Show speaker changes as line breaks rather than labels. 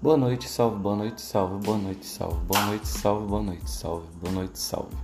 Boa noite, salve, boa noite, salve, boa noite, salve, boa noite, salve, boa noite, salve, boa noite, salve.